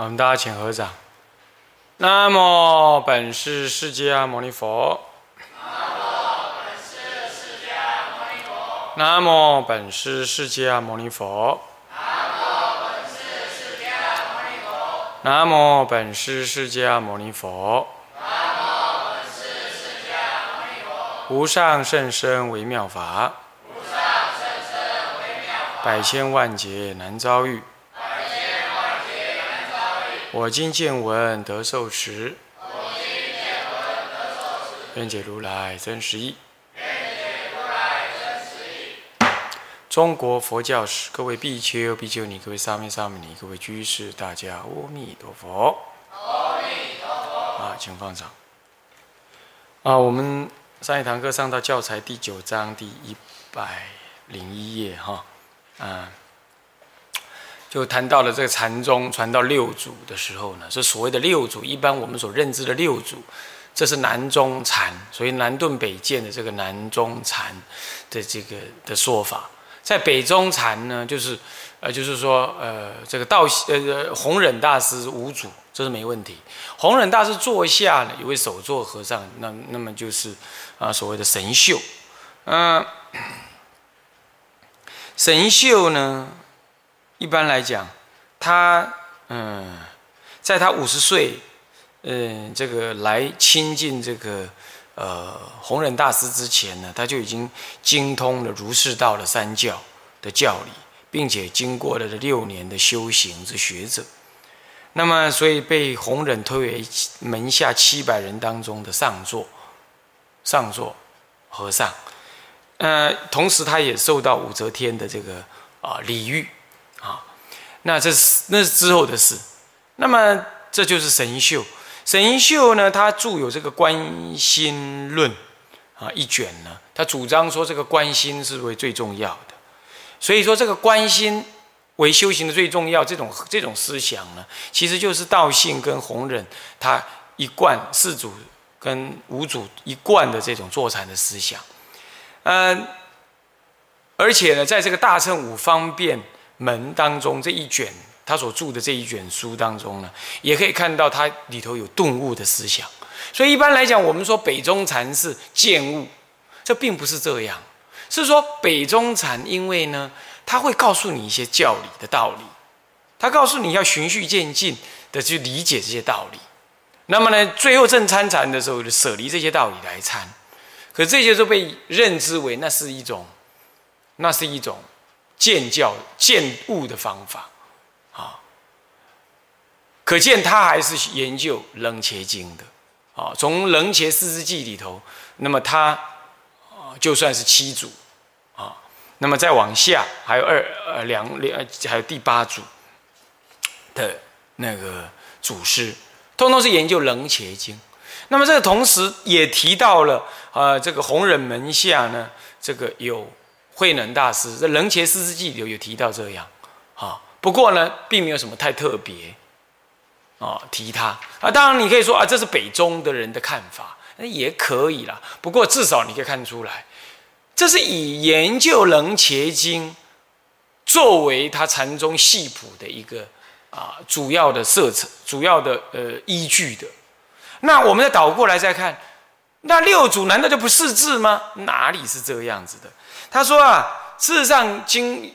我们大家请合掌。那么本师释迦牟尼佛。那么本师释迦牟尼佛。那么本师释迦牟尼佛。那么本师释迦牟尼佛。那么本师释迦牟尼佛。无上甚深微妙法。无上甚深微妙法。百千万劫难遭。百千万劫难遭遇。我今见闻得受持，我今见闻得受持愿解如来真实义。中国佛教史，各位比丘、比丘尼，各位沙弥、沙弥尼，各位居士，大家阿弥陀佛。阿弥陀佛。啊，请放掌。啊，我们上一堂课上到教材第九章第一百零一页，哈，嗯。就谈到了这个禅宗传到六祖的时候呢，是所谓的六祖。一般我们所认知的六祖，这是南宗禅，所以南顿北渐的这个南宗禅的这个的说法。在北宗禅呢，就是呃，就是说呃，这个道呃弘忍大师五祖，这是没问题。弘忍大师座下呢，有位首座和尚，那那么就是啊所谓的神秀，嗯，神秀呢。一般来讲，他嗯，在他五十岁，嗯，这个来亲近这个呃弘忍大师之前呢，他就已经精通了儒释道的三教的教理，并且经过了这六年的修行之学者。那么，所以被弘忍推为门下七百人当中的上座，上座和尚。呃，同时他也受到武则天的这个啊礼遇。那这是那是之后的事。那么这就是神秀。神秀呢，他著有这个《观心论》啊一卷呢，他主张说这个观心是为最重要的。所以说这个观心为修行的最重要，这种这种思想呢，其实就是道信跟弘忍他一贯四祖跟五祖一贯的这种坐禅的思想。嗯，而且呢，在这个大乘五方便。门当中这一卷，他所著的这一卷书当中呢，也可以看到他里头有顿悟的思想。所以一般来讲，我们说北宗禅是见悟，这并不是这样，是说北宗禅因为呢，他会告诉你一些教理的道理，他告诉你要循序渐进的去理解这些道理。那么呢，最后正参禅的时候，就舍离这些道理来参，可这些都被认知为那是一种，那是一种。见教见悟的方法，啊，可见他还是研究楞伽经的，啊，从楞伽四字记里头，那么他啊就算是七祖，啊，那么再往下还有二呃两两还有第八祖的那个祖师，通通是研究楞伽经。那么这个同时也提到了，呃，这个弘忍门下呢，这个有。慧能大师在《楞伽四字记》里有提到这样，啊，不过呢，并没有什么太特别，啊，提他啊，当然你可以说啊，这是北宗的人的看法，那也可以啦。不过至少你可以看出来，这是以研究《楞伽经》作为他禅宗系谱的一个啊主要的色彩、主要的呃依据的。那我们再倒过来再看，那六祖难道就不识字吗？哪里是这样子的？他说啊，事实上经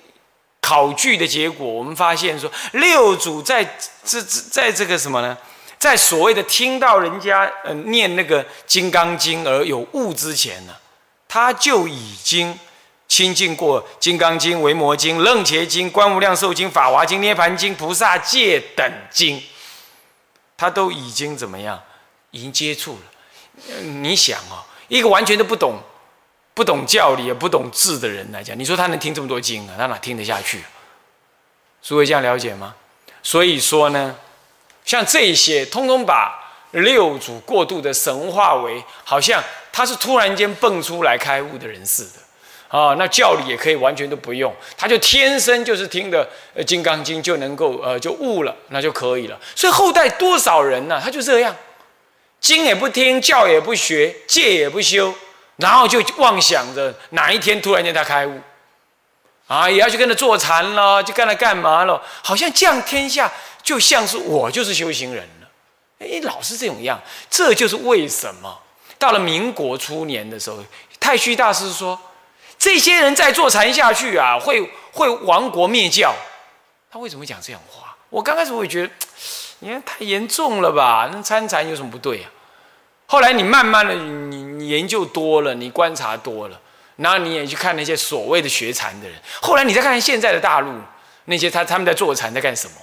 考据的结果，我们发现说，六祖在这这在这个什么呢？在所谓的听到人家呃念那个《金刚经》而有悟之前呢，他就已经亲近过《金刚经》《维摩经》《楞伽经》《观无量寿经》《法华经》《涅盘经》《菩萨戒》等经，他都已经怎么样？已经接触了。你想啊，一个完全都不懂。不懂教理也不懂字的人来讲，你说他能听这么多经啊？他哪听得下去？诸位这样了解吗？所以说呢，像这些，通通把六祖过度的神化为，好像他是突然间蹦出来开悟的人似的啊。那教理也可以完全都不用，他就天生就是听的《金刚经》就能够呃就悟了，那就可以了。所以后代多少人呢？他就这样，经也不听，教也不学，戒也不修。然后就妄想着哪一天突然间他开悟，啊，也要去跟他坐禅了，就跟他干嘛了？好像这样天下就像是我就是修行人了。哎，老是这种样，这就是为什么到了民国初年的时候，太虚大师说，这些人再坐禅下去啊，会会亡国灭教。他为什么会讲这样话？我刚开始会觉得，你看太严重了吧？那参禅有什么不对啊？后来你慢慢的，你你研究多了，你观察多了，然后你也去看那些所谓的学禅的人。后来你再看看现在的大陆那些他他们在坐禅在干什么，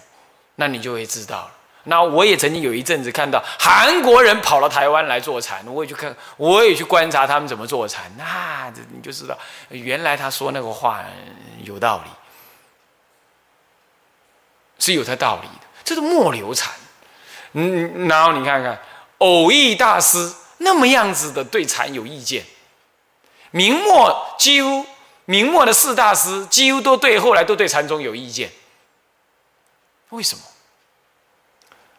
那你就会知道了。那我也曾经有一阵子看到韩国人跑到台湾来坐禅，我也去看，我也去观察他们怎么坐禅。那你就知道，原来他说那个话有道理，是有他道理的。这是末流禅。嗯，然后你看看。偶益大师那么样子的对禅有意见，明末几乎明末的四大师几乎都对后来都对禅宗有意见，为什么？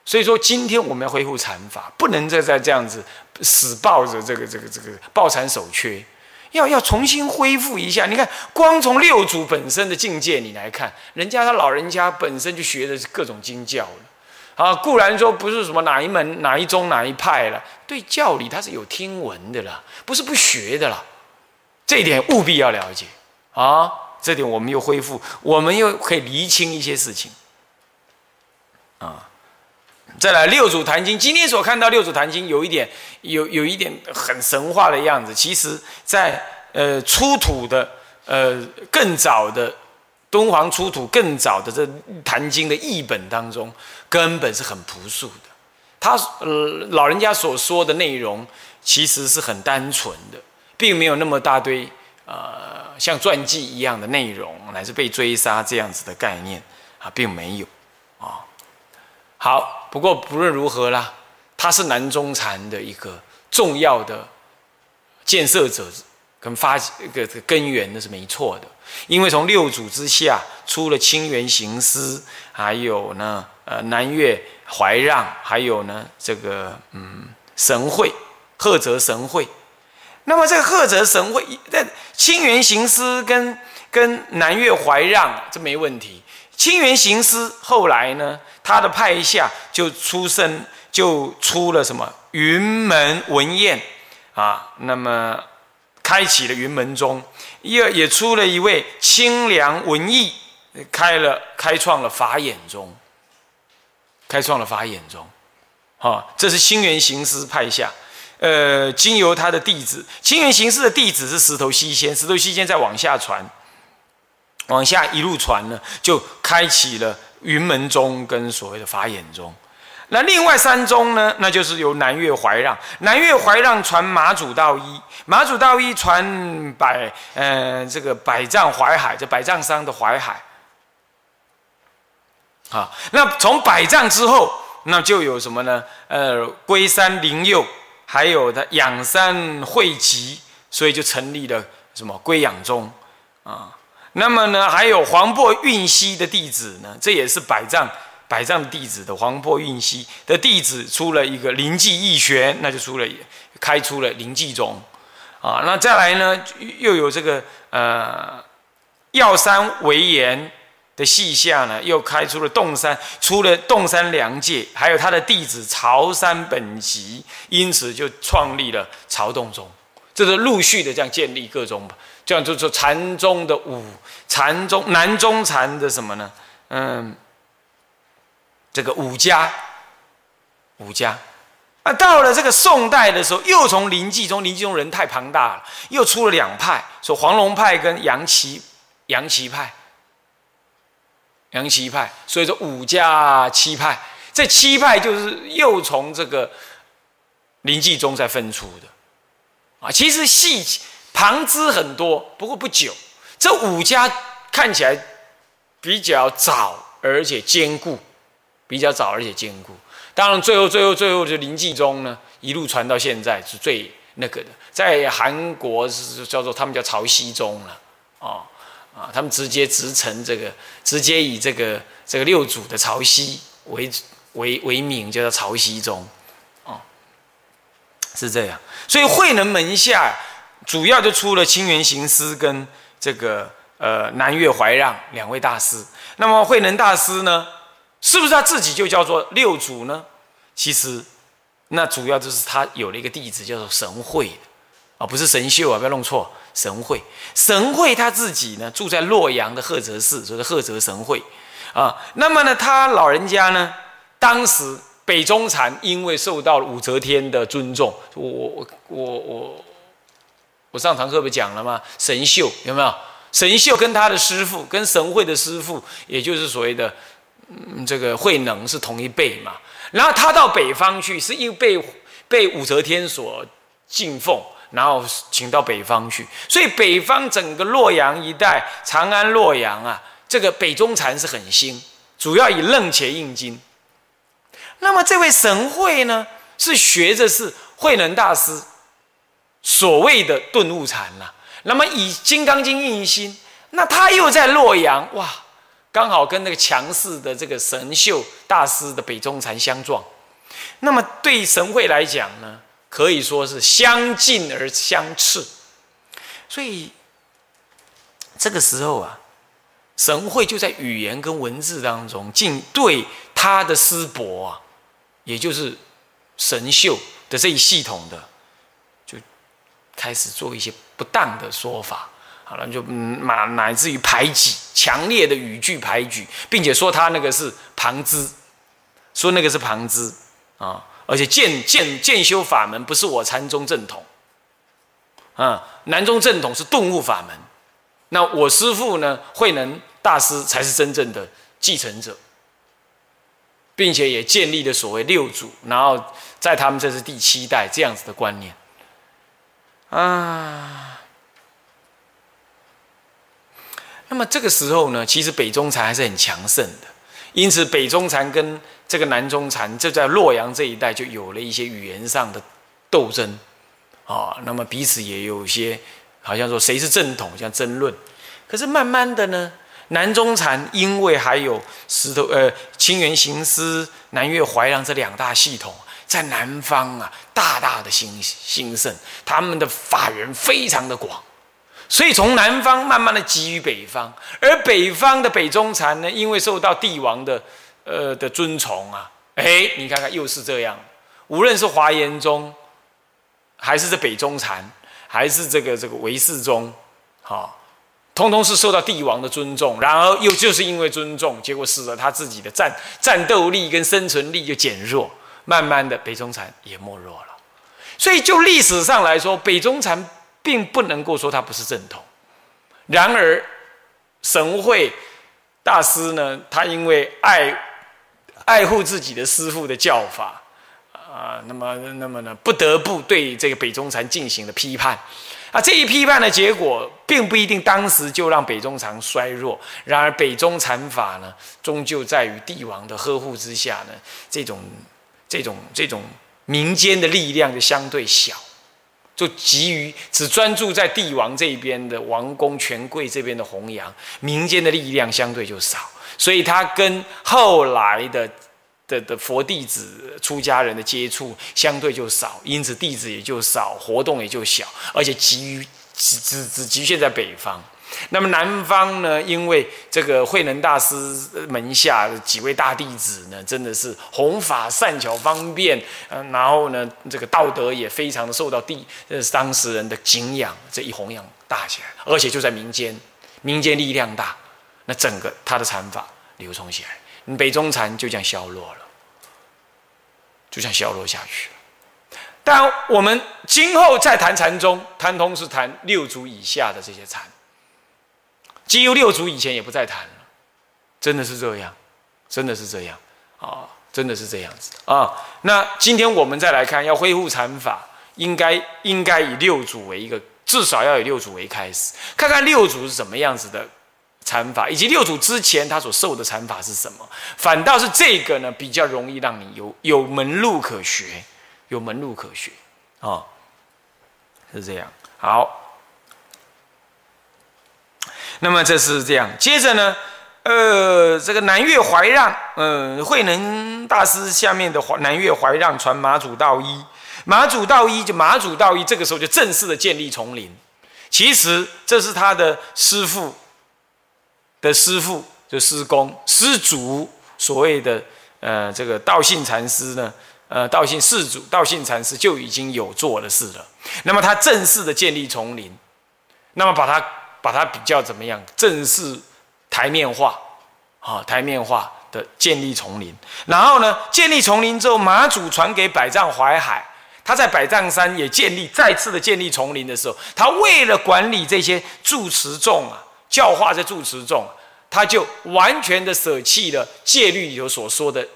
所以说今天我们要恢复禅法，不能再再这样子死抱着这个这个这个抱禅守缺，要要重新恢复一下。你看，光从六祖本身的境界你来看，人家他老人家本身就学的是各种经教了。啊，固然说不是什么哪一门、哪一宗、哪一派了，对教理他是有听闻的了，不是不学的了。这一点务必要了解啊！这点我们又恢复，我们又可以厘清一些事情啊。再来六祖坛经，今天所看到六祖坛经有一点有有一点很神话的样子，其实在呃出土的呃更早的。敦煌出土更早的这《坛经》的译本当中，根本是很朴素的。他呃老人家所说的内容，其实是很单纯的，并没有那么大堆呃像传记一样的内容，乃至被追杀这样子的概念啊，并没有啊。好，不过不论如何啦，他是南中禅的一个重要的建设者跟发一个根源，那是没错的。因为从六祖之下出了清源行思，还有呢，呃，南岳怀让，还有呢，这个嗯，神会，赫泽神会。那么这个赫泽神会，在清源行思跟跟南岳怀让，这没问题。清源行思后来呢，他的派下就出生，就出了什么云门文彦啊，那么开启了云门宗。也也出了一位清凉文艺，开了开创了法眼宗，开创了法眼宗，好，这是清源行师派下，呃，经由他的弟子，清源行师的弟子是石头西仙，石头西仙再往下传，往下一路传呢，就开启了云门宗跟所谓的法眼宗。那另外三宗呢？那就是由南岳怀让，南岳怀让传马祖道一，马祖道一传百，呃，这个百丈怀海，这百丈山的怀海。好，那从百丈之后，那就有什么呢？呃，龟山灵佑，还有的仰山慧集，所以就成立了什么龟养宗啊。那么呢，还有黄檗运溪的弟子呢，这也是百丈。百丈弟子的黄破运溪的弟子出了一个灵济义玄，那就出了开出了灵济宗啊。那再来呢，又有这个呃药山为岩的系下呢，又开出了洞山，出了洞山良界，还有他的弟子朝山本集，因此就创立了朝洞宗。这是陆续的这样建立各宗，这样就说禅宗的五禅宗南宗禅的什么呢？嗯。这个五家，五家，啊，到了这个宋代的时候，又从临济宗，临济宗人太庞大了，又出了两派，说黄龙派跟杨岐，杨岐派，杨岐派，所以说五家七派，这七派就是又从这个临济宗再分出的，啊，其实细旁支很多，不过不久，这五家看起来比较早，而且坚固。比较早而且坚固，当然最后最后最后就临济宗呢，一路传到现在是最那个的，在韩国是叫做他们叫潮汐宗了，哦啊，他们直接直承这个，直接以这个这个六祖的潮汐为为为名，叫做潮汐宗，哦，是这样，所以慧能门下主要就出了清源行思跟这个。呃南岳怀让两位大师。那么慧能大师呢，是不是他自己就叫做六祖呢？其实，那主要就是他有了一个弟子叫做神会啊，不是神秀啊，不要弄错。神会，神会他自己呢住在洛阳的赫泽寺，所以赫泽神会啊。那么呢，他老人家呢，当时北中禅因为受到武则天的尊重，我我我我我上堂课不讲了吗？神秀有没有？神秀跟他的师傅，跟神会的师傅，也就是所谓的嗯这个慧能是同一辈嘛。然后他到北方去，是因为被被武则天所敬奉。然后请到北方去，所以北方整个洛阳一带，长安、洛阳啊，这个北宗禅是很兴，主要以楞伽印经。那么这位神会呢，是学着是慧能大师所谓的顿悟禅呐。那么以金刚经印心，那他又在洛阳哇，刚好跟那个强势的这个神秀大师的北中禅相撞。那么对神会来讲呢？可以说是相近而相斥，所以这个时候啊，神会就在语言跟文字当中，竟对他的师伯啊，也就是神秀的这一系统的，就开始做一些不当的说法，好了，就乃乃至于排挤，强烈的语句排挤，并且说他那个是旁支，说那个是旁支啊。而且渐渐渐修法门不是我禅宗正统，啊，南宗正统是顿悟法门，那我师父呢慧能大师才是真正的继承者，并且也建立了所谓六祖，然后在他们这是第七代这样子的观念，啊，那么这个时候呢，其实北中禅还是很强盛的，因此北中禅跟这个南中禅就在洛阳这一带就有了一些语言上的斗争，啊，那么彼此也有一些好像说谁是正统，像争论。可是慢慢的呢，南中禅因为还有石头呃清源行思、南岳怀让这两大系统在南方啊大大的兴兴盛，他们的法源非常的广，所以从南方慢慢的给予北方，而北方的北中禅呢，因为受到帝王的。呃的尊崇啊，哎，你看看又是这样，无论是华严宗，还是这北宗禅，还是这个这个唯识宗，好，通通是受到帝王的尊重，然而又就是因为尊重，结果使得他自己的战战斗力跟生存力就减弱，慢慢的北宗禅也没落了。所以就历史上来说，北宗禅并不能够说他不是正统，然而神会大师呢，他因为爱。爱护自己的师父的教法，啊，那么那么呢，不得不对这个北宗禅进行了批判，啊，这一批判的结果，并不一定当时就让北宗禅衰弱。然而，北宗禅法呢，终究在于帝王的呵护之下呢，这种这种这种民间的力量就相对小，就急于只专注在帝王这边的王公权贵这边的弘扬，民间的力量相对就少。所以他跟后来的的的佛弟子、出家人的接触相对就少，因此弟子也就少，活动也就小，而且急于只只只局限在北方。那么南方呢？因为这个慧能大师门下几位大弟子呢，真的是弘法善巧方便，嗯，然后呢，这个道德也非常的受到地呃当时人的敬仰，这一弘扬大起来，而且就在民间，民间力量大。那整个他的禅法流通起来，北宗禅就这样消落了，就这样消落下去。但我们今后再谈禅宗，谈通是谈六祖以下的这些禅，几乎六祖以前也不再谈了，真的是这样，真的是这样啊，真的是这样子啊。那今天我们再来看，要恢复禅法，应该应该以六祖为一个，至少要以六祖为开始，看看六祖是什么样子的。禅法以及六祖之前他所受的禅法是什么？反倒是这个呢，比较容易让你有有门路可学，有门路可学啊，是这样。好，那么这是这样。接着呢，呃，这个南岳怀让，嗯，慧能大师下面的南岳怀让传马祖道一，马祖道一就马祖道一，这个时候就正式的建立丛林。其实这是他的师父。的师父就师公师祖，所谓的呃这个道信禅师呢，呃道信世祖道信禅师就已经有做的事了。那么他正式的建立丛林，那么把它把它比较怎么样？正式台面化，啊台面化的建立丛林。然后呢，建立丛林之后，马祖传给百丈怀海。他在百丈山也建立再次的建立丛林的时候，他为了管理这些住持众啊，教化这住持众，他就完全的舍弃了戒律里头所说的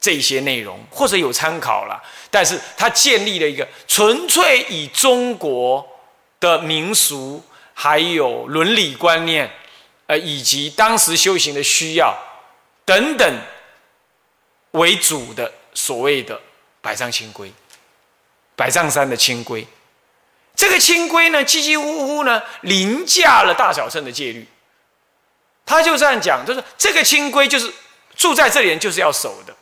这些内容，或者有参考了，但是他建立了一个纯粹以中国的民俗还有伦理观念，呃，以及当时修行的需要等等为主的所谓的百丈清规。百丈山的清规，这个清规呢，几几乎乎呢凌驾了大小乘的戒律。他就这样讲，就是这个清规就是住在这里人就是要守的，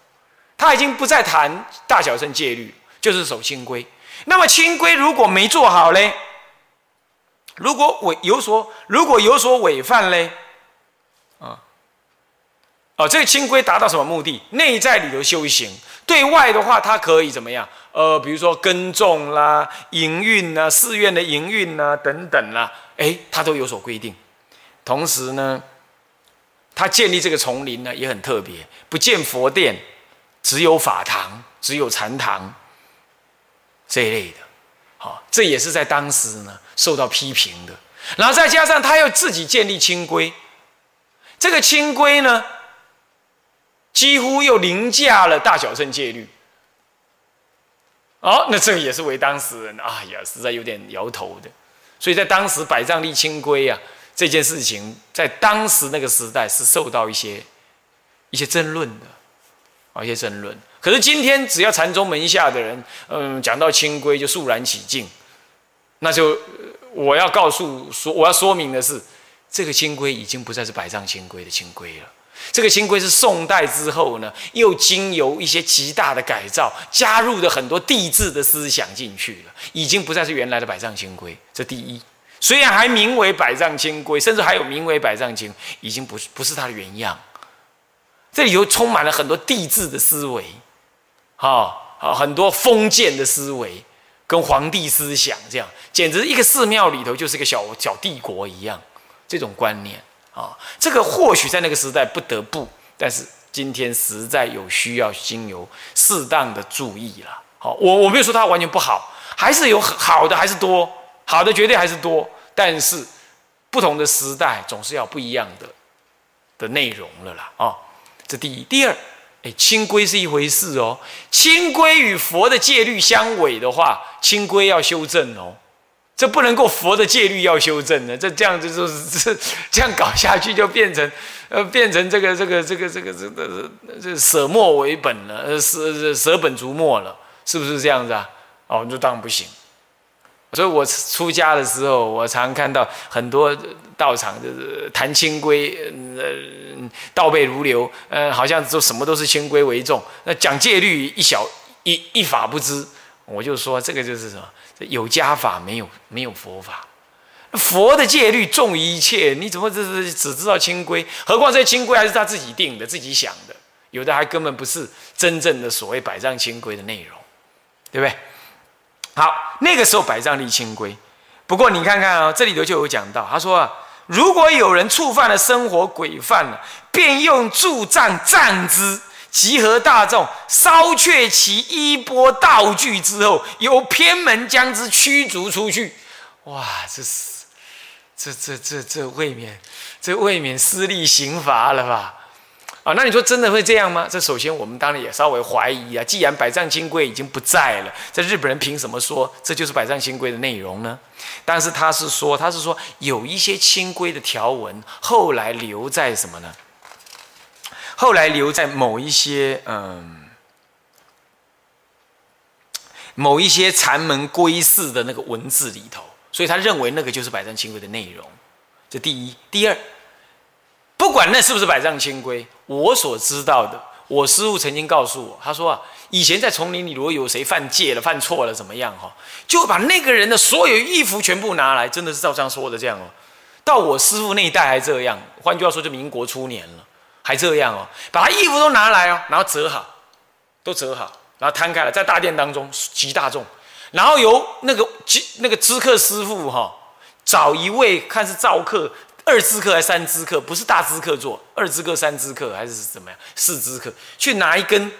他已经不再谈大小乘戒律，就是守清规。那么清规如果没做好嘞，如果违有所如果有所违犯嘞，啊，哦，这个清规达到什么目的？内在里头修行，对外的话，它可以怎么样？呃，比如说耕种啦、营运呐、寺院的营运呐等等啦，哎，它都有所规定。同时呢，他建立这个丛林呢也很特别，不建佛殿，只有法堂，只有禅堂这一类的。好，这也是在当时呢受到批评的。然后再加上他又自己建立清规，这个清规呢，几乎又凌驾了大小乘戒律。哦，那这个也是为当事人，哎呀，实在有点摇头的。所以在当时百丈立清规啊这件事情，在当时那个时代是受到一些一些争论的，啊，一些争论。可是今天只要禅宗门下的人，嗯，讲到清规就肃然起敬，那就我要告诉说，我要说明的是，这个清规已经不再是百丈清规的清规了。这个清规是宋代之后呢，又经由一些极大的改造，加入了很多地质的思想进去了，已经不再是原来的百丈清规。这第一，虽然还名为百丈清规，甚至还有名为百丈清，已经不是不是它的原样。这里又充满了很多地质的思维，好，好很多封建的思维，跟皇帝思想这样，简直一个寺庙里头就是个小小帝国一样，这种观念。啊，这个或许在那个时代不得不，但是今天实在有需要经由适当的注意了。好，我我没有说它完全不好，还是有好的，还是多好的，绝对还是多。但是不同的时代总是要不一样的的内容了啦。啊，这第一，第二，哎，清规是一回事哦，清规与佛的戒律相违的话，清规要修正哦。这不能够佛的戒律要修正的，这这样子就是 这这样搞下去就变成，呃，变成这个这个这个这个这个这舍墨为本了，呃，舍舍本逐末了，是不是这样子啊？哦，那当然不行。所以我出家的时候，我常看到很多道场就是谈清规，呃，倒背如流，呃，好像做什么都是清规为重，那讲戒律一小一一法不知，我就说这个就是什么？有家法没有没有佛法，佛的戒律重于一切，你怎么这是只知道清规？何况这清规还是他自己定的、自己想的，有的还根本不是真正的所谓百丈清规的内容，对不对？好，那个时候百丈立清规，不过你看看啊，这里头就有讲到，他说啊，如果有人触犯了生活规范了，便用助杖杖之。集合大众，烧却其衣钵道具之后，由偏门将之驱逐出去。哇，这是，这这这这未免，这未免私立刑罚了吧？啊，那你说真的会这样吗？这首先我们当然也稍微怀疑啊。既然百丈清规已经不在了，这日本人凭什么说这就是百丈清规的内容呢？但是他是说，他是说有一些清规的条文后来留在什么呢？后来留在某一些嗯，某一些禅门规式的那个文字里头，所以他认为那个就是百丈清规的内容。这第一，第二，不管那是不是百丈清规，我所知道的，我师父曾经告诉我，他说啊，以前在丛林里，如果有谁犯戒了、犯错了，怎么样哈，就把那个人的所有衣服全部拿来，真的是照这样说的这样哦。到我师父那一代还这样。换句话说，就民国初年了，还这样哦，把他衣服都拿来哦，然后折好，都折好，然后摊开了，在大殿当中集大众，然后由那个那个知客师傅哈，找一位看是造客二支客还是三支客，不是大支客做，二支客、三支客还是怎么样？四支客去拿一根，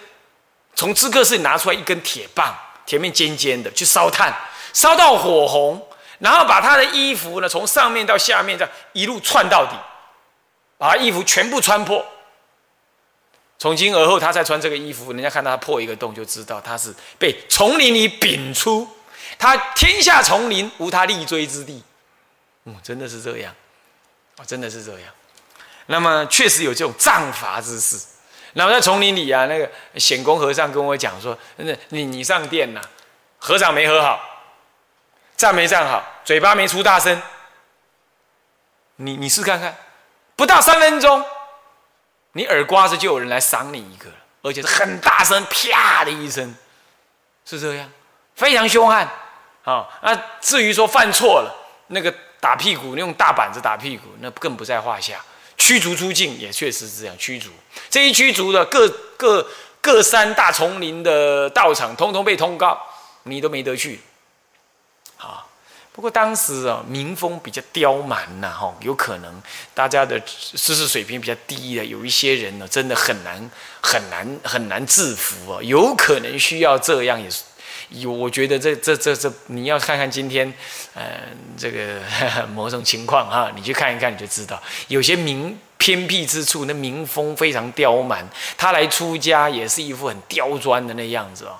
从支客室里拿出来一根铁棒，铁面尖尖的，去烧炭，烧到火红，然后把他的衣服呢，从上面到下面这样一路串到底。把衣服全部穿破，从今而后他再穿这个衣服，人家看到他破一个洞，就知道他是被丛林里摒出，他天下丛林无他立锥之地。嗯，真的是这样，啊，真的是这样。那么确实有这种杖罚之事。然后在丛林里啊，那个显公和尚跟我讲说：“那你你上殿呐，和尚没和好，站没站好，嘴巴没出大声，你你试看看。”不到三分钟，你耳刮子就有人来赏你一个而且是很大声，啪的一声，是这样，非常凶悍。啊，那至于说犯错了，那个打屁股，用大板子打屁股，那更不在话下。驱逐出境也确实是这样，驱逐这一驱逐的各各各山大丛林的道场，通通被通告，你都没得去。啊不过当时啊，民风比较刁蛮呐，哈，有可能大家的知识水平比较低的，有一些人呢，真的很难很难很难制服啊，有可能需要这样也是，有我觉得这这这这，你要看看今天，嗯，这个 某种情况哈，你去看一看你就知道，有些民偏僻之处，那民风非常刁蛮，他来出家也是一副很刁钻的那样子哦，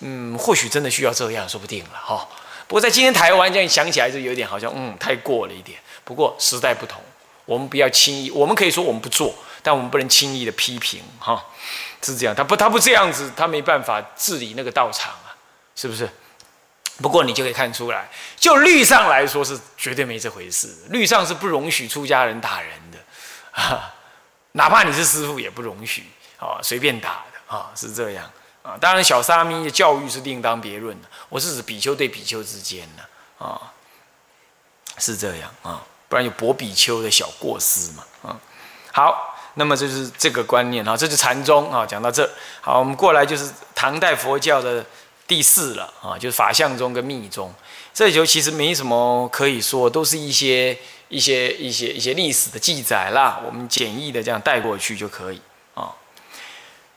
嗯，或许真的需要这样，说不定了哈。不过在今天台湾这样想起来就有点好像嗯太过了一点。不过时代不同，我们不要轻易，我们可以说我们不做，但我们不能轻易的批评哈，是这样。他不他不这样子，他没办法治理那个道场啊，是不是？不过你就可以看出来，就律上来说是绝对没这回事，律上是不容许出家人打人的啊，哪怕你是师傅也不容许啊，随便打的啊，是这样。啊，当然，小沙弥的教育是另当别论的。我是指比丘对比丘之间的啊，是这样啊，不然有博比丘的小过失嘛啊。好，那么就是这个观念啊，这是禅宗啊。讲到这，好，我们过来就是唐代佛教的第四了啊，就是法相宗跟密宗。这里头其实没什么可以说，都是一些一些一些一些历史的记载啦，我们简易的这样带过去就可以啊。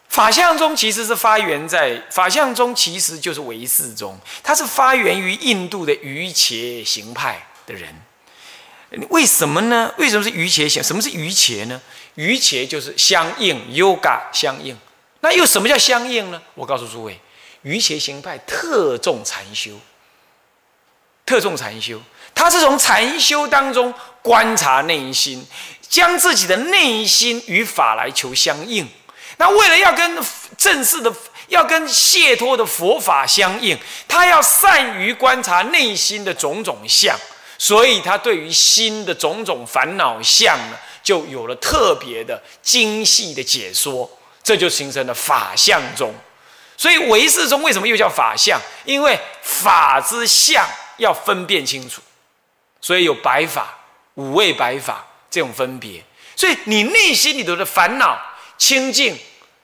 法相宗其实是发源在法相宗，其实就是唯识宗，它是发源于印度的瑜伽行派的人。为什么呢？为什么是瑜伽行？什么是瑜伽呢？瑜伽就是相应，yoga 相应。那又什么叫相应呢？我告诉诸位，瑜伽行派特重禅修，特重禅修，他是从禅修当中观察内心，将自己的内心与法来求相应。那为了要跟正式的、要跟解脱的佛法相应，他要善于观察内心的种种相，所以他对于心的种种烦恼相呢，就有了特别的精细的解说，这就形成了法相宗。所以唯识中为什么又叫法相？因为法之相要分辨清楚，所以有白法、五味白法这种分别。所以你内心里头的烦恼。清净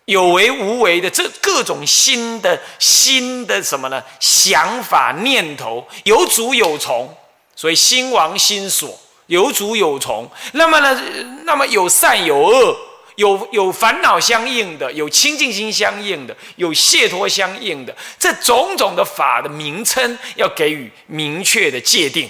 有为无为的这各种新的新的什么呢？想法念头有主有从，所以心王心所有主有从。那么呢？那么有善有恶，有有烦恼相应的，有清净心相应的，有解脱相应的，这种种的法的名称要给予明确的界定。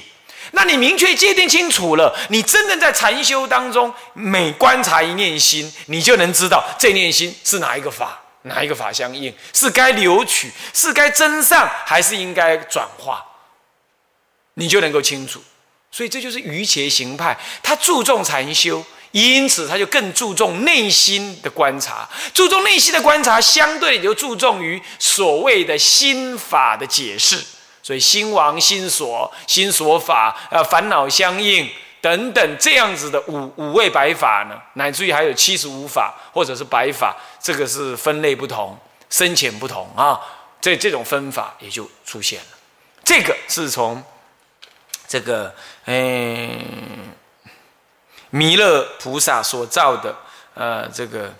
那你明确界定清楚了，你真正在禅修当中，每观察一念心，你就能知道这念心是哪一个法，哪一个法相应，是该留取，是该增上，还是应该转化，你就能够清楚。所以这就是瑜伽行派，他注重禅修，因此他就更注重内心的观察，注重内心的观察，相对就注重于所谓的心法的解释。所以心王、心所、心所法、呃烦恼相应等等这样子的五五位白法呢，乃至于还有七十五法或者是白法，这个是分类不同、深浅不同啊。这这种分法也就出现了。这个是从这个嗯弥勒菩萨所造的呃这个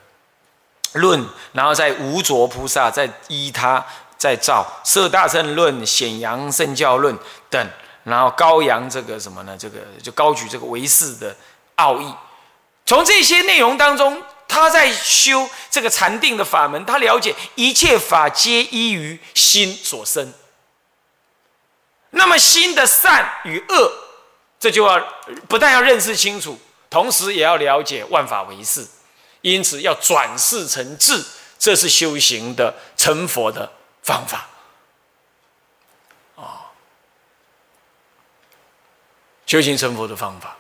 论，然后在无着菩萨再依他再造《色大乘论》《显扬圣教论》等，然后高扬这个什么呢？这个就高举这个唯识的奥义。从这些内容当中，他在修这个禅定的法门，他了解一切法皆依于心所生。那么心的善与恶，这就要不但要认识清楚，同时也要了解万法唯识，因此要转世成智，这是修行的成佛的方法。啊，修行成佛的方法。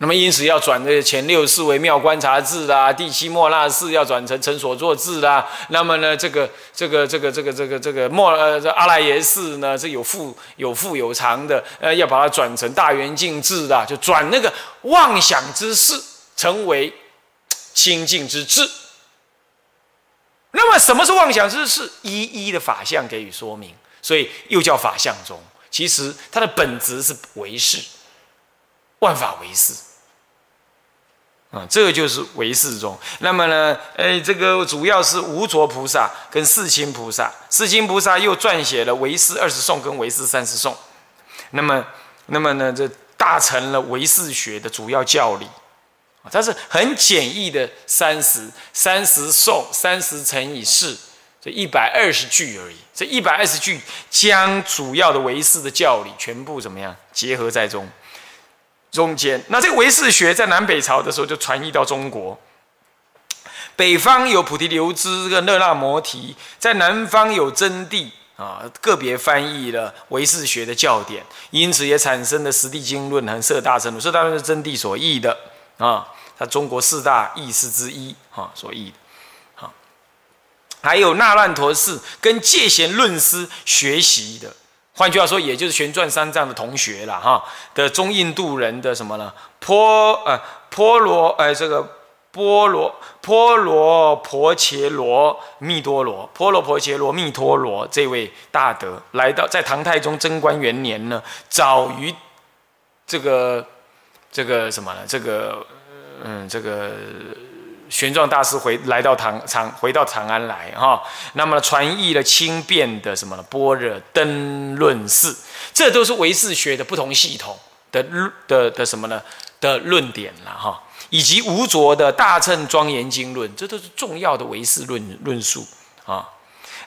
那么因此要转的前六世为妙观察智啦，第七末那世要转成成所作智啦。那么呢，这个这个这个这个这个这个末呃这阿赖耶识呢，是有富有富有长的，呃，要把它转成大圆净智的，就转那个妄想之事成为清净之智。那么什么是妄想之事？一一的法相给予说明，所以又叫法相中。其实它的本质是唯识，万法唯识。啊，这个就是唯识宗。那么呢，哎，这个主要是无着菩萨跟世亲菩萨，世亲菩萨又撰写了唯识二十颂跟唯识三十颂。那么，那么呢，这大成了唯识学的主要教理。它是很简易的三十三十颂，三十乘以四，这一百二十句而已。这一百二十句将主要的唯识的教理全部怎么样结合在中？中间，那这个唯识学在南北朝的时候就传译到中国。北方有菩提流支跟热那摩提，在南方有真谛啊，个别翻译了唯识学的教典，因此也产生了《十地经论》和《色大乘论》。色大乘是真谛所译的啊，它中国四大译师之一啊所译的。好，还有那烂陀寺跟戒贤论师学习的。换句话说，也就是旋转三藏的同学了哈的中印度人的什么呢？波呃波罗呃这个波罗波罗婆伽罗蜜多罗波罗婆伽罗蜜多罗这位大德来到在唐太宗贞观元年呢，早于这个这个什么呢？这个嗯这个。玄奘大师回来到唐长，回到长安来哈，那么传译了轻便的什么呢？般若灯论释，这都是唯识学的不同系统的的的什么呢？的论点了哈，以及吴卓的大乘庄严经论，这都是重要的唯识论论述啊。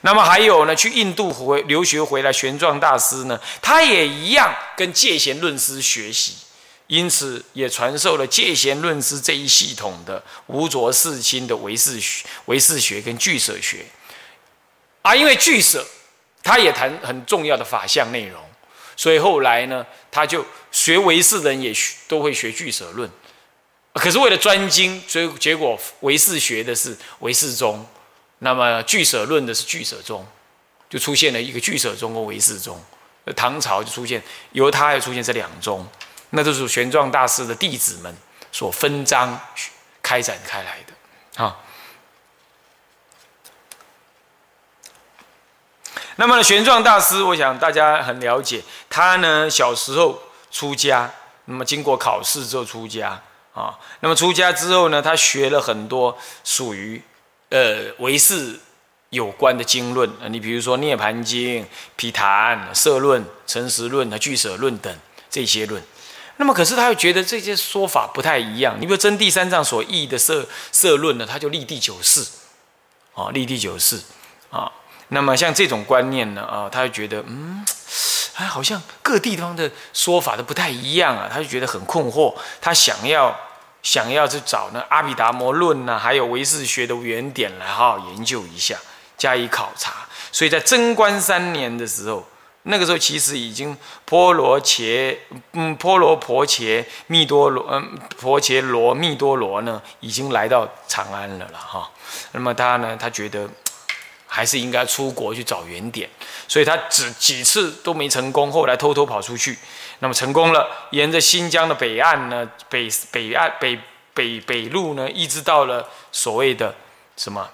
那么还有呢，去印度回留学回来，玄奘大师呢，他也一样跟戒贤论师学习。因此，也传授了戒贤论师这一系统的无着世亲的唯识学、唯识学跟俱舍学。啊，因为俱舍，他也谈很重要的法相内容，所以后来呢，他就学唯识的人也都会学俱舍论。可是为了专精，所以结果唯识学的是唯识宗，那么俱舍论的是俱舍宗，就出现了一个俱舍宗跟唯识宗。唐朝就出现，由他又出现这两宗。那都是玄奘大师的弟子们所分章开展开来的啊。那么玄奘大师，我想大家很了解，他呢小时候出家，那么经过考试之后出家啊。那么出家之后呢，他学了很多属于呃唯识有关的经论，你比如说《涅盘经》《毗昙》《色论》《诚实论》和《俱舍论》等这些论。那么，可是他又觉得这些说法不太一样。你比如真第三藏所译的色色论呢，他就立第九世，啊，立第九世，啊。那么像这种观念呢，啊，他就觉得，嗯，哎，好像各地方的说法都不太一样啊，他就觉得很困惑。他想要想要去找那阿毗达摩论呐，还有唯识学的原点来好好研究一下，加以考察。所以在贞观三年的时候。那个时候其实已经婆罗伽，嗯，婆罗婆伽密多罗，嗯，婆伽罗密多罗呢，已经来到长安了了哈。那么他呢，他觉得还是应该出国去找原点，所以他只几次都没成功，后来偷偷跑出去，那么成功了，沿着新疆的北岸呢，北北岸北北北路呢，一直到了所谓的什么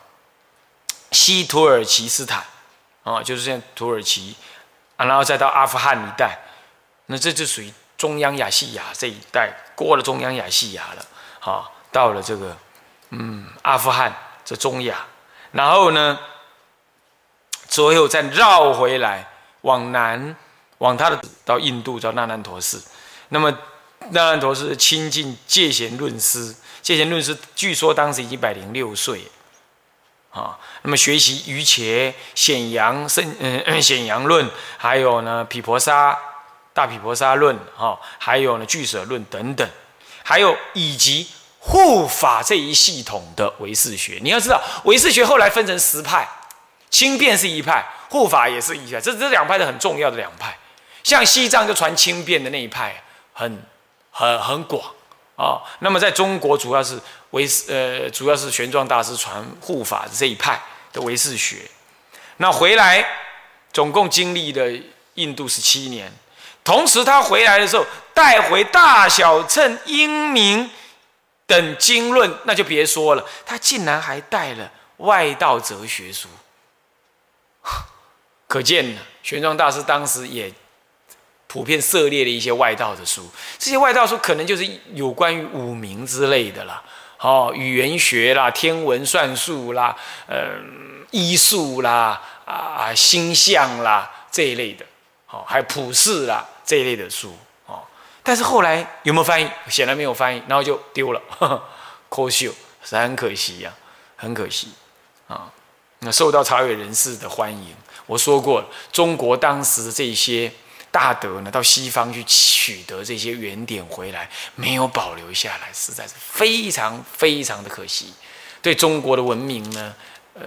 西土耳其斯坦啊，就是现在土耳其。然后再到阿富汗一带，那这就属于中央亚细亚这一带过了中央亚细亚了，好，到了这个嗯阿富汗这中亚，然后呢，左右再绕回来往南，往他的到印度叫那兰陀寺。那么那兰陀寺亲近戒贤论师，戒贤论师据说当时已经一百零六岁。啊，那么学习瑜伽、显阳圣嗯显阳论，还有呢毗婆沙大毗婆沙论，哈，还有呢俱舍论等等，还有以及护法这一系统的唯识学。你要知道，唯识学后来分成十派，轻便是一派，护法也是一派，这这两派是很重要的两派。像西藏就传轻便的那一派，很很很广啊。那么在中国主要是。唯呃，主要是玄奘大师传护法这一派的唯识学。那回来总共经历了印度十七年，同时他回来的时候带回大小乘英明等经论，那就别说了，他竟然还带了外道哲学书，可见呢，玄奘大师当时也普遍涉猎的一些外道的书，这些外道书可能就是有关于五明之类的啦。哦，语言学啦，天文算术啦，嗯，医术啦，啊，星象啦这一类的，哦，还有普世啦这一类的书，哦，但是后来有没有翻译？显然没有翻译，然后就丢了，可惜，是很可惜呀，很可惜，啊，那受到朝野人士的欢迎。我说过了，中国当时的这些。大德呢，到西方去取得这些原点回来，没有保留下来，实在是非常非常的可惜，对中国的文明呢，呃，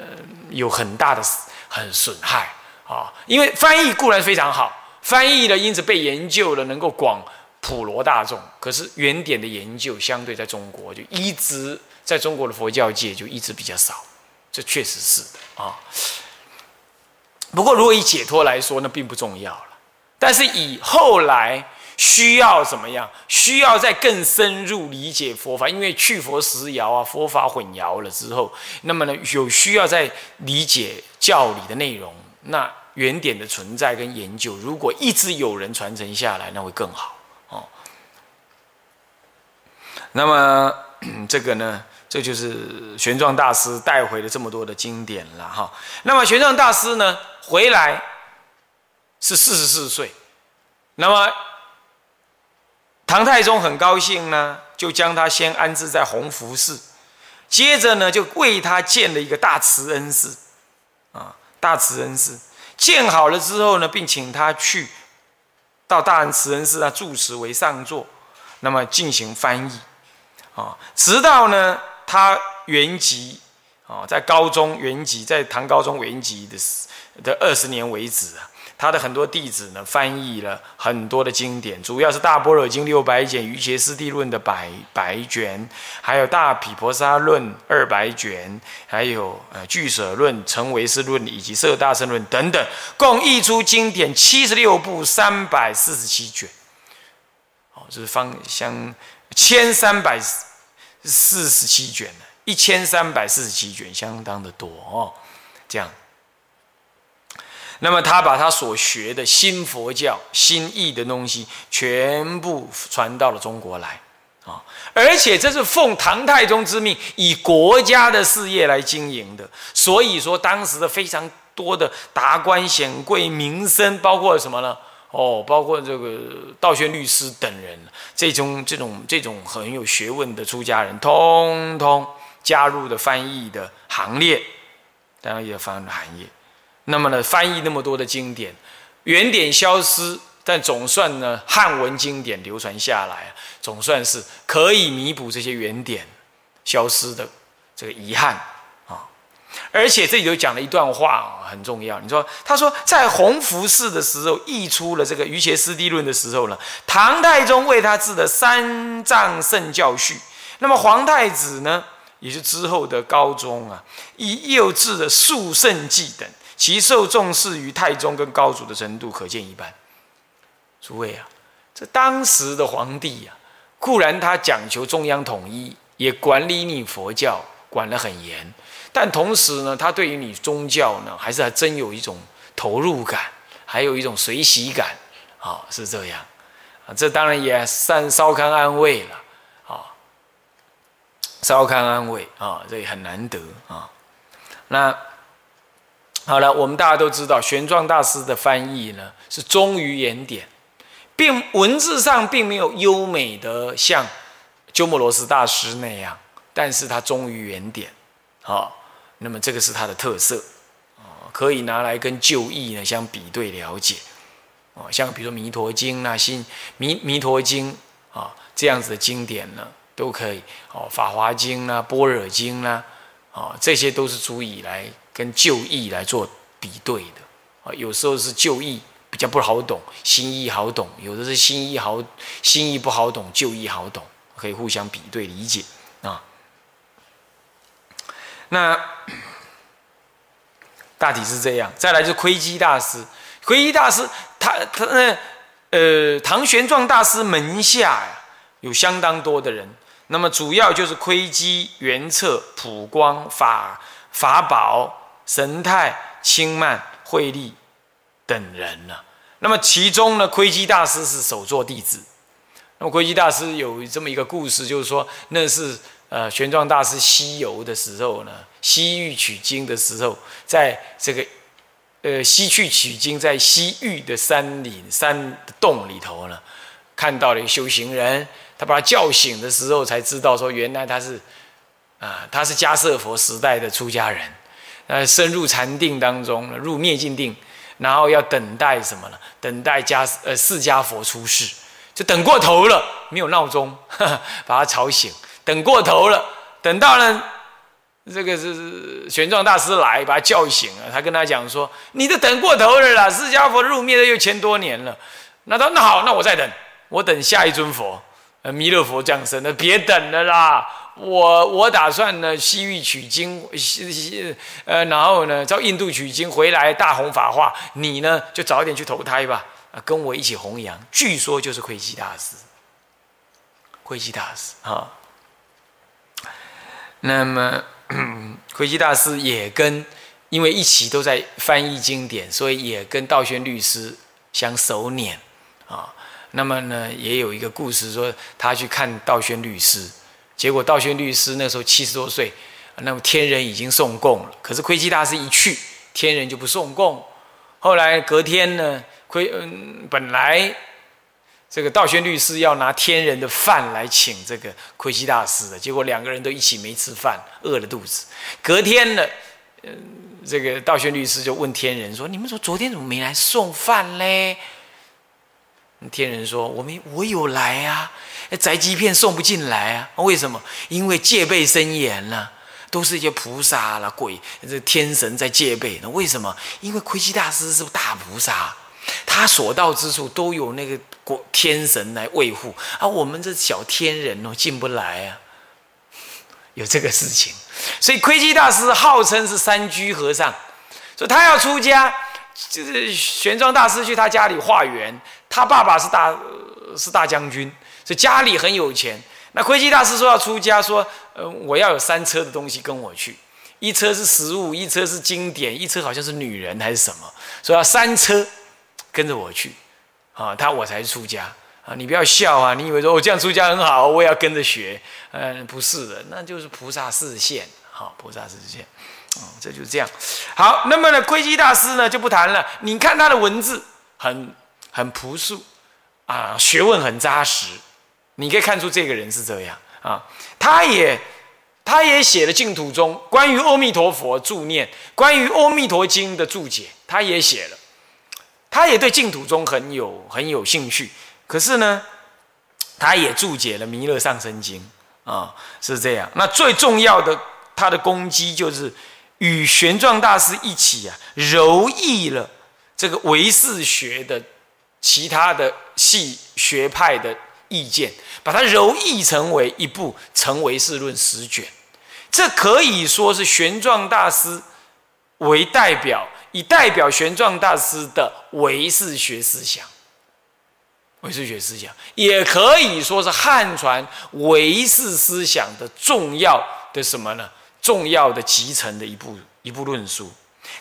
有很大的很损害啊。因为翻译固然非常好，翻译了，因此被研究了，能够广普罗大众。可是原点的研究，相对在中国就一直在中国的佛教界就一直比较少，这确实是的啊。不过，如果以解脱来说，那并不重要了。但是以后来需要怎么样？需要再更深入理解佛法，因为去佛时摇啊，佛法混淆了之后，那么呢有需要再理解教理的内容。那原点的存在跟研究，如果一直有人传承下来，那会更好哦。那么这个呢，这就是玄奘大师带回了这么多的经典了哈。那么玄奘大师呢回来。是四十四岁，那么唐太宗很高兴呢，就将他先安置在弘福寺，接着呢就为他建了一个大慈恩寺，啊，大慈恩寺建好了之后呢，并请他去到大慈恩寺那住持为上座，那么进行翻译，啊，直到呢他圆寂，啊，在高中圆寂，在唐高宗圆寂的的二十年为止啊。他的很多弟子呢，翻译了很多的经典，主要是《大般若经》六百卷，《瑜伽师地论》的百百卷，还有《大毗婆沙论》二百卷，还有呃《俱舍论》《成唯识论》以及《色大乘论》等等，共译出经典七十六部三百四十七卷。哦，这是方相千三百四十七卷呢，一千三百四十七卷，相当的多哦，这样。那么他把他所学的新佛教、新义的东西全部传到了中国来，啊，而且这是奉唐太宗之命，以国家的事业来经营的。所以说，当时的非常多的达官显贵、名声，包括什么呢？哦，包括这个道宣律师等人，这种这种这种很有学问的出家人，通通加入的翻译的行列，当然也翻译的行业。那么呢，翻译那么多的经典，原点消失，但总算呢，汉文经典流传下来，总算是可以弥补这些原点消失的这个遗憾啊。而且这里头讲了一段话啊，很重要。你说，他说在弘福寺的时候，译出了这个《瑜伽师地论》的时候呢，唐太宗为他制的三藏圣教序，那么皇太子呢，也是之后的高宗啊，以又制的数圣记等。其受重视于太宗跟高祖的程度可见一斑。诸位啊，这当时的皇帝呀，固然他讲求中央统一，也管理你佛教，管得很严，但同时呢，他对于你宗教呢，还是还真有一种投入感，还有一种随喜感，啊，是这样，啊，这当然也算稍堪安慰了。啊稍看安慰啊，这也很难得啊。那好了，我们大家都知道，玄奘大师的翻译呢是忠于原点，并文字上并没有优美的像鸠摩罗什大师那样，但是他忠于原典，啊，那么这个是他的特色啊，可以拿来跟旧义呢相比对了解，啊，像比如说《弥陀经》那新《弥弥陀经》啊这样子的经典呢。都可以哦，《法华经》啦，《般若经》啦，啊，这些都是足以来跟旧义来做比对的啊。有时候是旧义比较不好懂，新义好懂；有的是新义好，新义不好懂，旧义好懂，可以互相比对理解啊。那 大体是这样。再来就是窥基大师，窥基大师他他那呃，唐玄奘大师门下呀，有相当多的人。那么主要就是窥基、圆策、普光、法法宝、神泰、清曼、慧利等人呢。那么其中呢，窥基大师是首座弟子。那么窥基大师有这么一个故事，就是说那是呃玄奘大师西游的时候呢，西域取经的时候，在这个呃西去取经，在西域的山岭山洞里头呢，看到了一个修行人。他把他叫醒的时候，才知道说，原来他是，啊，他是迦叶佛时代的出家人，呃，深入禅定当中，入灭尽定，然后要等待什么呢？等待迦呃释迦佛出世，就等过头了，没有闹钟 把他吵醒，等过头了，等到了这个是玄奘大师来把他叫醒了，他跟他讲说，你都等过头了啦，释迦佛入灭了又千多年了，那他那好，那我再等，我等下一尊佛。呃，弥勒佛降生，那别等了啦！我我打算呢，西域取经，西西呃，然后呢，到印度取经回来大弘法化。你呢，就早点去投胎吧，啊，跟我一起弘扬。据说就是窥基大师，窥基大师啊。那么，窥基大师也跟，因为一起都在翻译经典，所以也跟道宣律师相熟稔啊。那么呢，也有一个故事说，他去看道宣律师，结果道宣律师那时候七十多岁，那么天人已经送供了，可是窥基大师一去，天人就不送供。后来隔天呢，窥嗯本来这个道宣律师要拿天人的饭来请这个窥基大师的，结果两个人都一起没吃饭，饿了肚子。隔天呢，嗯，这个道宣律师就问天人说：“你们说昨天怎么没来送饭嘞？”天人说：“我没我有来啊，宅基片送不进来啊？为什么？因为戒备森严呢，都是一些菩萨啦、鬼、这天神在戒备。那为什么？因为窥基大师是大菩萨，他所到之处都有那个国天神来维护，而我们这小天人哦进不来啊。有这个事情，所以窥基大师号称是三居和尚，说他要出家。”就是玄奘大师去他家里化缘，他爸爸是大是大将军，所以家里很有钱。那窥基大师说要出家，说呃我要有三车的东西跟我去，一车是食物，一车是经典，一车好像是女人还是什么，说要三车跟着我去，啊他我才出家啊你不要笑啊，你以为说我这样出家很好，我也要跟着学，嗯不是的，那就是菩萨示现，好菩萨示现。哦，这就是这样。好，那么呢，窥基大师呢就不谈了。你看他的文字很很朴素啊，学问很扎实。你可以看出这个人是这样啊。他也他也写了净土中关于阿弥陀佛助念，关于阿弥陀经的注解，他也写了。他也对净土中很有很有兴趣。可是呢，他也注解了弥勒上生经啊，是这样。那最重要的他的功绩就是。与玄奘大师一起啊，揉译了这个唯识学的其他的系学派的意见，把它揉译成为一部《成唯识论》十卷。这可以说是玄奘大师为代表，以代表玄奘大师的唯识学思想。唯识学思想也可以说是汉传唯识思想的重要的什么呢？重要的集成的一部一部论述，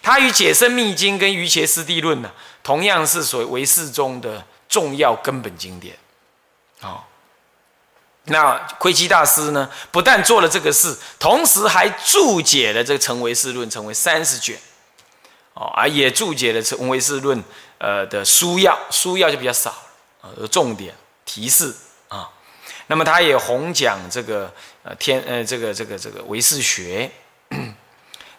它与《解生密经》跟《瑜伽师地论》呢，同样是所谓唯识中的重要根本经典。哦，那窥基大师呢，不但做了这个事，同时还注解了这个《成唯识论》，成为三十卷，哦，啊，也注解了《成唯识论》呃的书要，书要就比较少啊，有重点提示啊。那么他也弘讲这个呃天呃这个这个这个唯识学，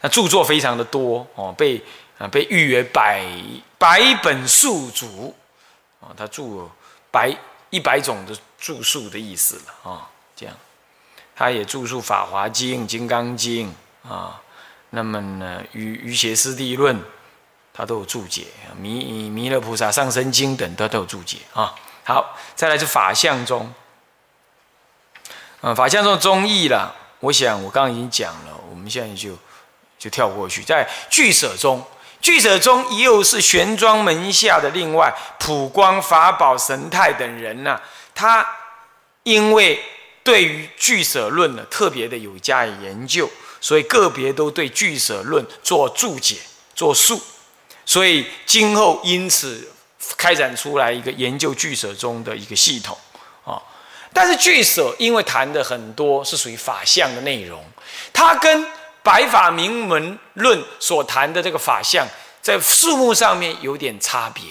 那著作非常的多哦，被啊被誉为百百本数主啊，他著百一百种的。著述的意思了啊，这样，他也著述《法华经》《金刚经》啊，那么呢，《于于邪师地论》，他都有注解，《弥弥勒菩萨上身经》等，他都有注解啊。好，再来是法相中，啊，法相中中义了。我想我刚刚已经讲了，我们现在就就跳过去，在俱舍中，俱舍中又是玄奘门下的另外普光法宝神泰等人呐。他因为对于俱舍论呢特别的有加以研究，所以个别都对俱舍论做注解、做述，所以今后因此开展出来一个研究俱舍中的一个系统啊。但是俱舍因为谈的很多是属于法相的内容，它跟白法明门论所谈的这个法相在数目上面有点差别。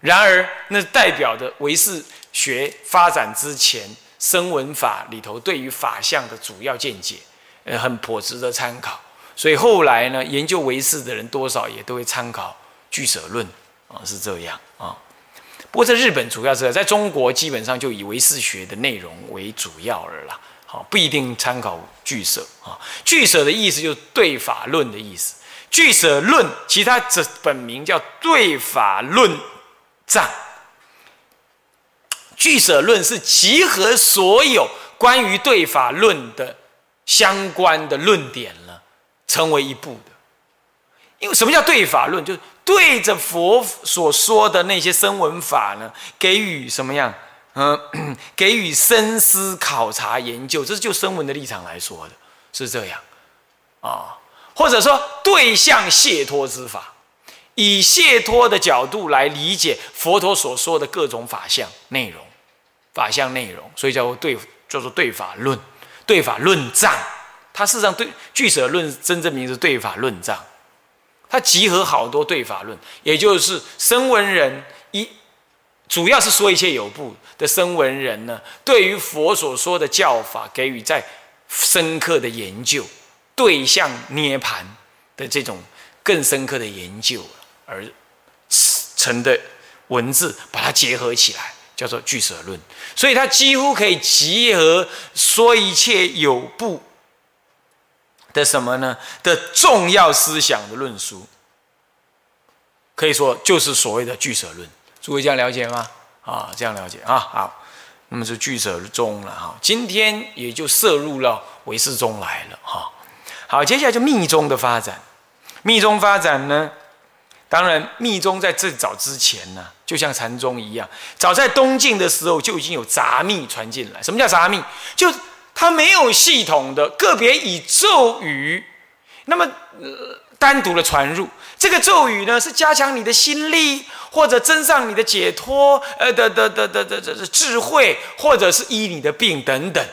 然而，那代表的唯是。学发展之前，声闻法里头对于法相的主要见解，呃，很颇值得参考。所以后来呢，研究唯识的人多少也都会参考俱舍论啊，是这样啊。不过在日本主要是在中国基本上就以唯识学的内容为主要了，好，不一定参考俱舍啊。俱舍的意思就是对法论的意思，俱舍论其他这本名叫对法论藏。俱舍论是集合所有关于对法论的相关的论点了，成为一部的。因为什么叫对法论？就是对着佛所说的那些声闻法呢，给予什么样？嗯，给予深思考察研究，这是就声闻的立场来说的，是这样啊。或者说对象解脱之法，以解脱的角度来理解佛陀所说的各种法相内容。法相内容，所以叫做对，叫做对法论，对法论藏。它事实上对俱舍论真正名字对法论藏，它集合好多对法论，也就是声闻人一，主要是说一切有部的声闻人呢，对于佛所说的教法给予在深刻的研究，对象涅盘的这种更深刻的研究而成的文字，把它结合起来。叫做俱舍论，所以它几乎可以集合说一切有部的什么呢？的重要思想的论述，可以说就是所谓的俱舍论。诸位这样了解吗？啊，这样了解啊。好，那么是俱舍中了哈。今天也就摄入了唯识中来了哈。好，接下来就密宗的发展。密宗发展呢？当然，密宗在最早之前呢，就像禅宗一样，早在东晋的时候就已经有杂密传进来。什么叫杂密？就它没有系统的，个别以咒语，那么呃单独的传入。这个咒语呢，是加强你的心力，或者增上你的解脱，呃的的的的的的智慧，或者是医你的病等等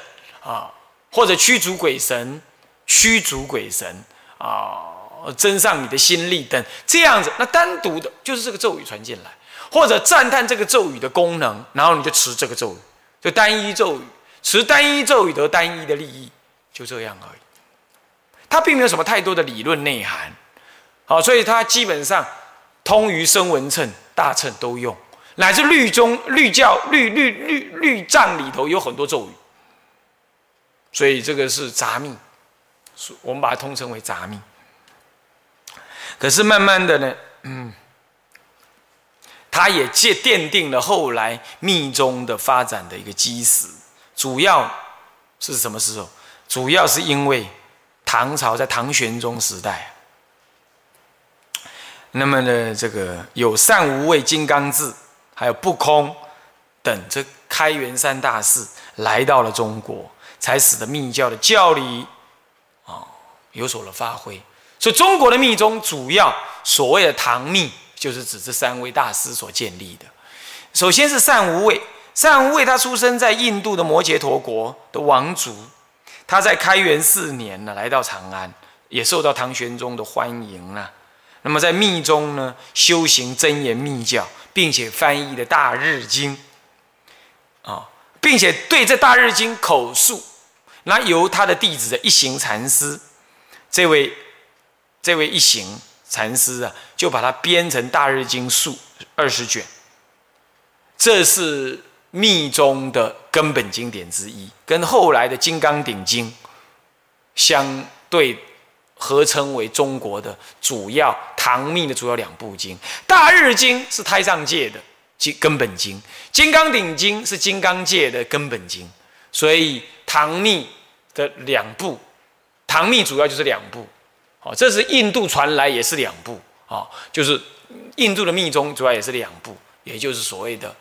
啊，或者驱逐鬼神，驱逐鬼神啊。增上你的心力等这样子，那单独的就是这个咒语传进来，或者赞叹这个咒语的功能，然后你就持这个咒语，就单一咒语，持单一咒语得单一的利益，就这样而已。它并没有什么太多的理论内涵，好，所以它基本上通于声闻称、大乘都用，乃至律宗、律教、律律律律藏里头有很多咒语，所以这个是杂密，我们把它通称为杂密。可是慢慢的呢，嗯，他也借奠定了后来密宗的发展的一个基石。主要是什么时候？主要是因为唐朝在唐玄宗时代，那么呢，这个有善无畏金刚智，还有不空等这开元三大士来到了中国，才使得密教的教理啊有所了发挥。所以中国的密宗主要所谓的唐密，就是指这三位大师所建立的。首先是善无畏，善无畏他出生在印度的摩羯陀国的王族，他在开元四年呢来到长安，也受到唐玄宗的欢迎啊。那么在密宗呢修行真言密教，并且翻译的《大日经》啊，并且对这《大日经》口述，那由他的弟子的一行禅师，这位这位一行禅师啊，就把它编成《大日经》数二十卷，这是。密宗的根本经典之一，跟后来的《金刚顶经》相对合称为中国的主要唐密的主要两部经，《大日经》是太上界的经根本经，《金刚顶经》是金刚界的根本经，所以唐密的两部，唐密主要就是两部，好，这是印度传来也是两部，哦，就是印度的密宗主要也是两部，也就是所谓的。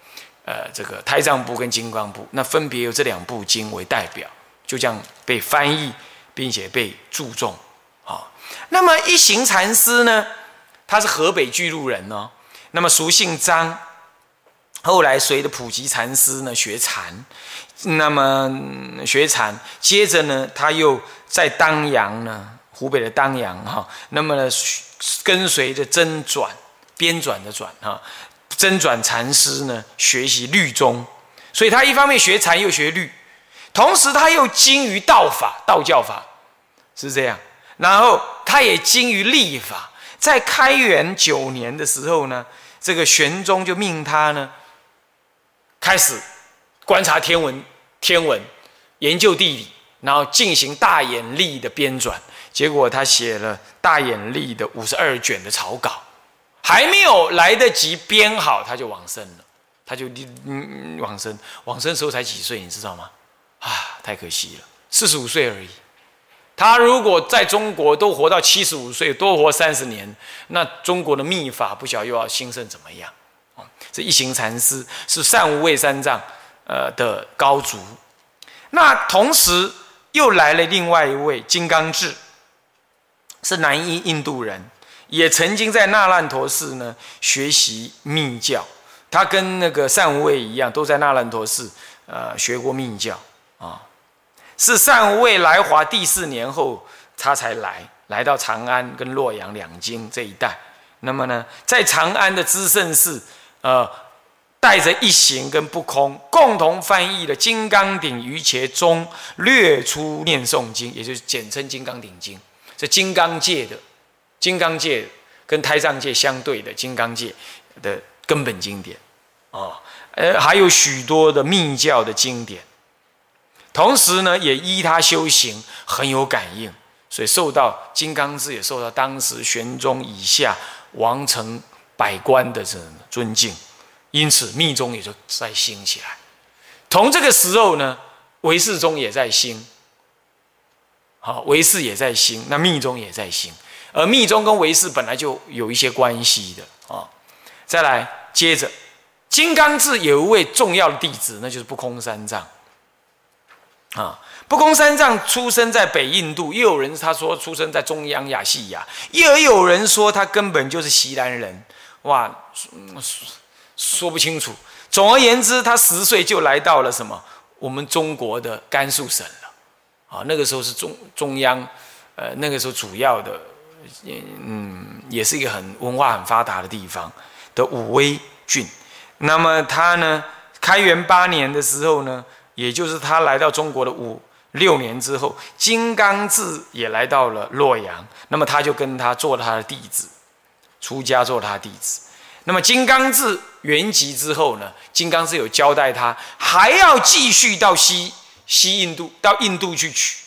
呃，这个胎藏部跟金刚部，那分别由这两部经为代表，就这样被翻译，并且被注重。那么一行禅师呢，他是河北巨鹿人哦，那么俗姓张，后来随着普吉禅师呢学禅，那么学禅，接着呢他又在当阳呢，湖北的当阳哈，那么呢跟随着真转编转的转哈。真转禅师呢，学习律宗，所以他一方面学禅又学律，同时他又精于道法，道教法是这样。然后他也精于历法，在开元九年的时候呢，这个玄宗就命他呢，开始观察天文，天文研究地理，然后进行大眼历的编纂。结果他写了大眼历的五十二卷的草稿。还没有来得及编好，他就往生了，他就嗯往生，往生时候才几岁，你知道吗？啊，太可惜了，四十五岁而已。他如果在中国都活到七十五岁，多活三十年，那中国的秘法不晓又要兴盛怎么样？哦，这一行禅师是善无畏三藏呃的高足，那同时又来了另外一位金刚智，是南印印度人。也曾经在那烂陀寺呢学习密教，他跟那个善无畏一样，都在那烂陀寺呃学过密教啊。是善无畏来华第四年后，他才来来到长安跟洛阳两京这一带。那么呢，在长安的知圣寺，呃，带着一行跟不空，共同翻译了《金刚顶瑜伽中略出念诵经》，也就是简称《金刚顶经》，这金刚界的。金刚界跟胎藏界相对的金刚界的根本经典，啊，呃，还有许多的密教的经典，同时呢，也依他修行很有感应，所以受到金刚智也受到当时玄宗以下王臣百官的这尊敬，因此密宗也就在兴起来。同这个时候呢，唯识宗也在兴，好，唯识也在兴，那密宗也在兴。而密宗跟唯识本来就有一些关系的啊，再来接着，金刚智有一位重要的弟子，那就是不空三藏啊。不空三藏出生在北印度，又有人他说出生在中央亚细亚，又有人说他根本就是西南人，哇，说不清楚。总而言之，他十岁就来到了什么我们中国的甘肃省了啊。那个时候是中中央，呃，那个时候主要的。嗯，也是一个很文化很发达的地方的武威郡。那么他呢，开元八年的时候呢，也就是他来到中国的五六年之后，金刚智也来到了洛阳。那么他就跟他做他的弟子，出家做他弟子。那么金刚智圆寂之后呢，金刚智有交代他还要继续到西西印度，到印度去取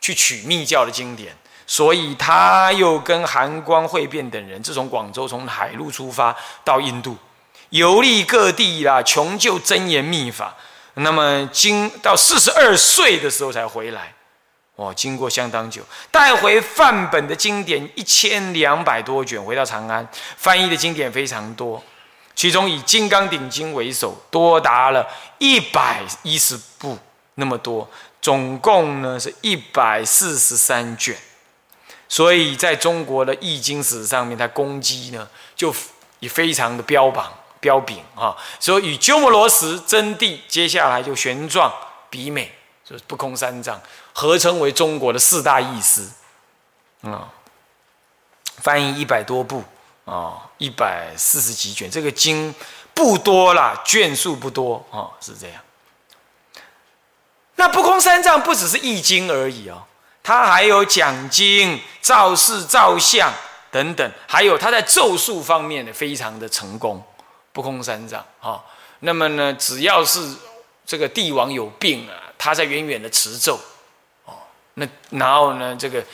去取密教的经典。所以他又跟韩光、会变等人，自从广州从海路出发到印度，游历各地啦，穷究真言秘法。那么经到四十二岁的时候才回来，哦，经过相当久，带回范本的经典一千两百多卷，回到长安，翻译的经典非常多，其中以《金刚顶经》为首，多达了一百一十部那么多，总共呢是一百四十三卷。所以在中国的易经史上面，它攻击呢就也非常的标榜标炳啊。所以与鸠摩罗什真谛，接下来就玄奘比美，就是不空三藏，合称为中国的四大义师啊。翻译一百多部啊，一百四十几卷，这个经不多啦，卷数不多啊，是这样。那不空三藏不只是译经而已哦，他还有讲经、造事、造像等等，还有他在咒术方面的非常的成功。不空三藏啊，那么呢，只要是这个帝王有病啊，他在远远的持咒哦，那然后呢，这个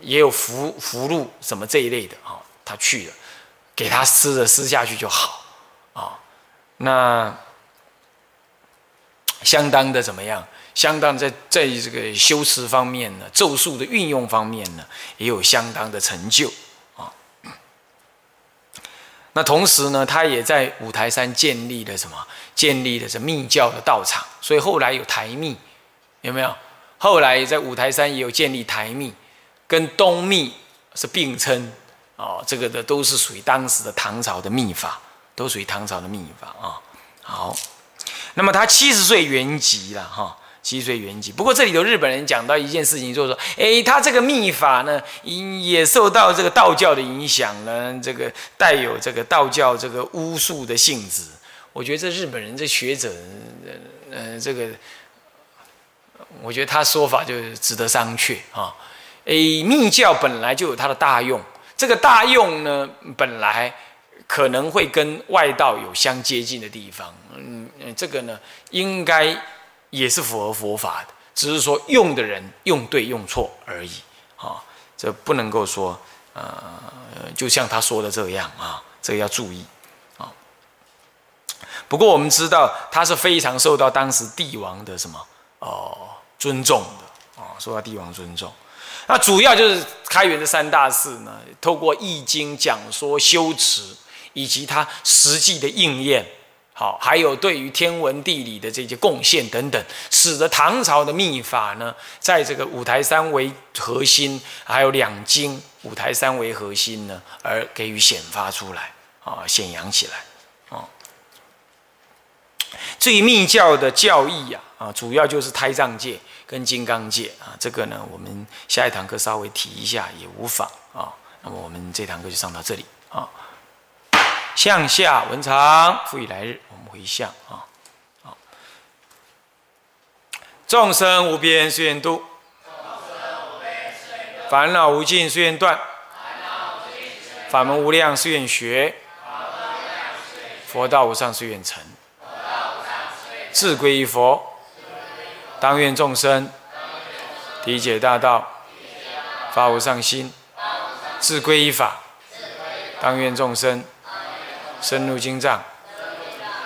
也有符符箓什么这一类的啊，他去了，给他施了施下去就好啊，那相当的怎么样？相当在在这个修辞方面呢，咒术的运用方面呢，也有相当的成就。那同时呢，他也在五台山建立了什么？建立了是密教的道场，所以后来有台密，有没有？后来在五台山也有建立台密，跟东密是并称哦。这个的都是属于当时的唐朝的秘法，都属于唐朝的秘法啊。好，那么他七十岁圆寂了哈。七岁圆寂。不过这里头日本人讲到一件事情，就是说，哎，他这个秘法呢，也受到这个道教的影响呢，这个带有这个道教这个巫术的性质。我觉得这日本人这学者，呃，这个，我觉得他说法就值得商榷啊。哎，密教本来就有它的大用，这个大用呢，本来可能会跟外道有相接近的地方。嗯，这个呢，应该。也是符合佛法的，只是说用的人用对用错而已啊，这不能够说呃，就像他说的这样啊，这个要注意啊。不过我们知道他是非常受到当时帝王的什么哦尊重的啊，受到帝王尊重。那主要就是开元的三大寺呢，透过易经讲说修持，以及他实际的应验。好，还有对于天文地理的这些贡献等等，使得唐朝的秘法呢，在这个五台山为核心，还有两京五台山为核心呢，而给予显发出来啊，显扬起来啊。至于密教的教义呀，啊，主要就是胎藏戒跟金刚戒啊，这个呢，我们下一堂课稍微提一下也无妨啊。那么我们这堂课就上到这里啊。向下文长，复以来日。回向啊！好，众生无边誓愿度，烦恼无尽誓愿断，法门无量誓愿学，佛道无上誓愿成。自归依佛，当愿众生理解大道，发无上心；自归依法，当愿众生深入经藏。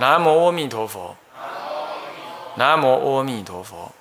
南无阿弥陀佛，南无阿弥陀佛。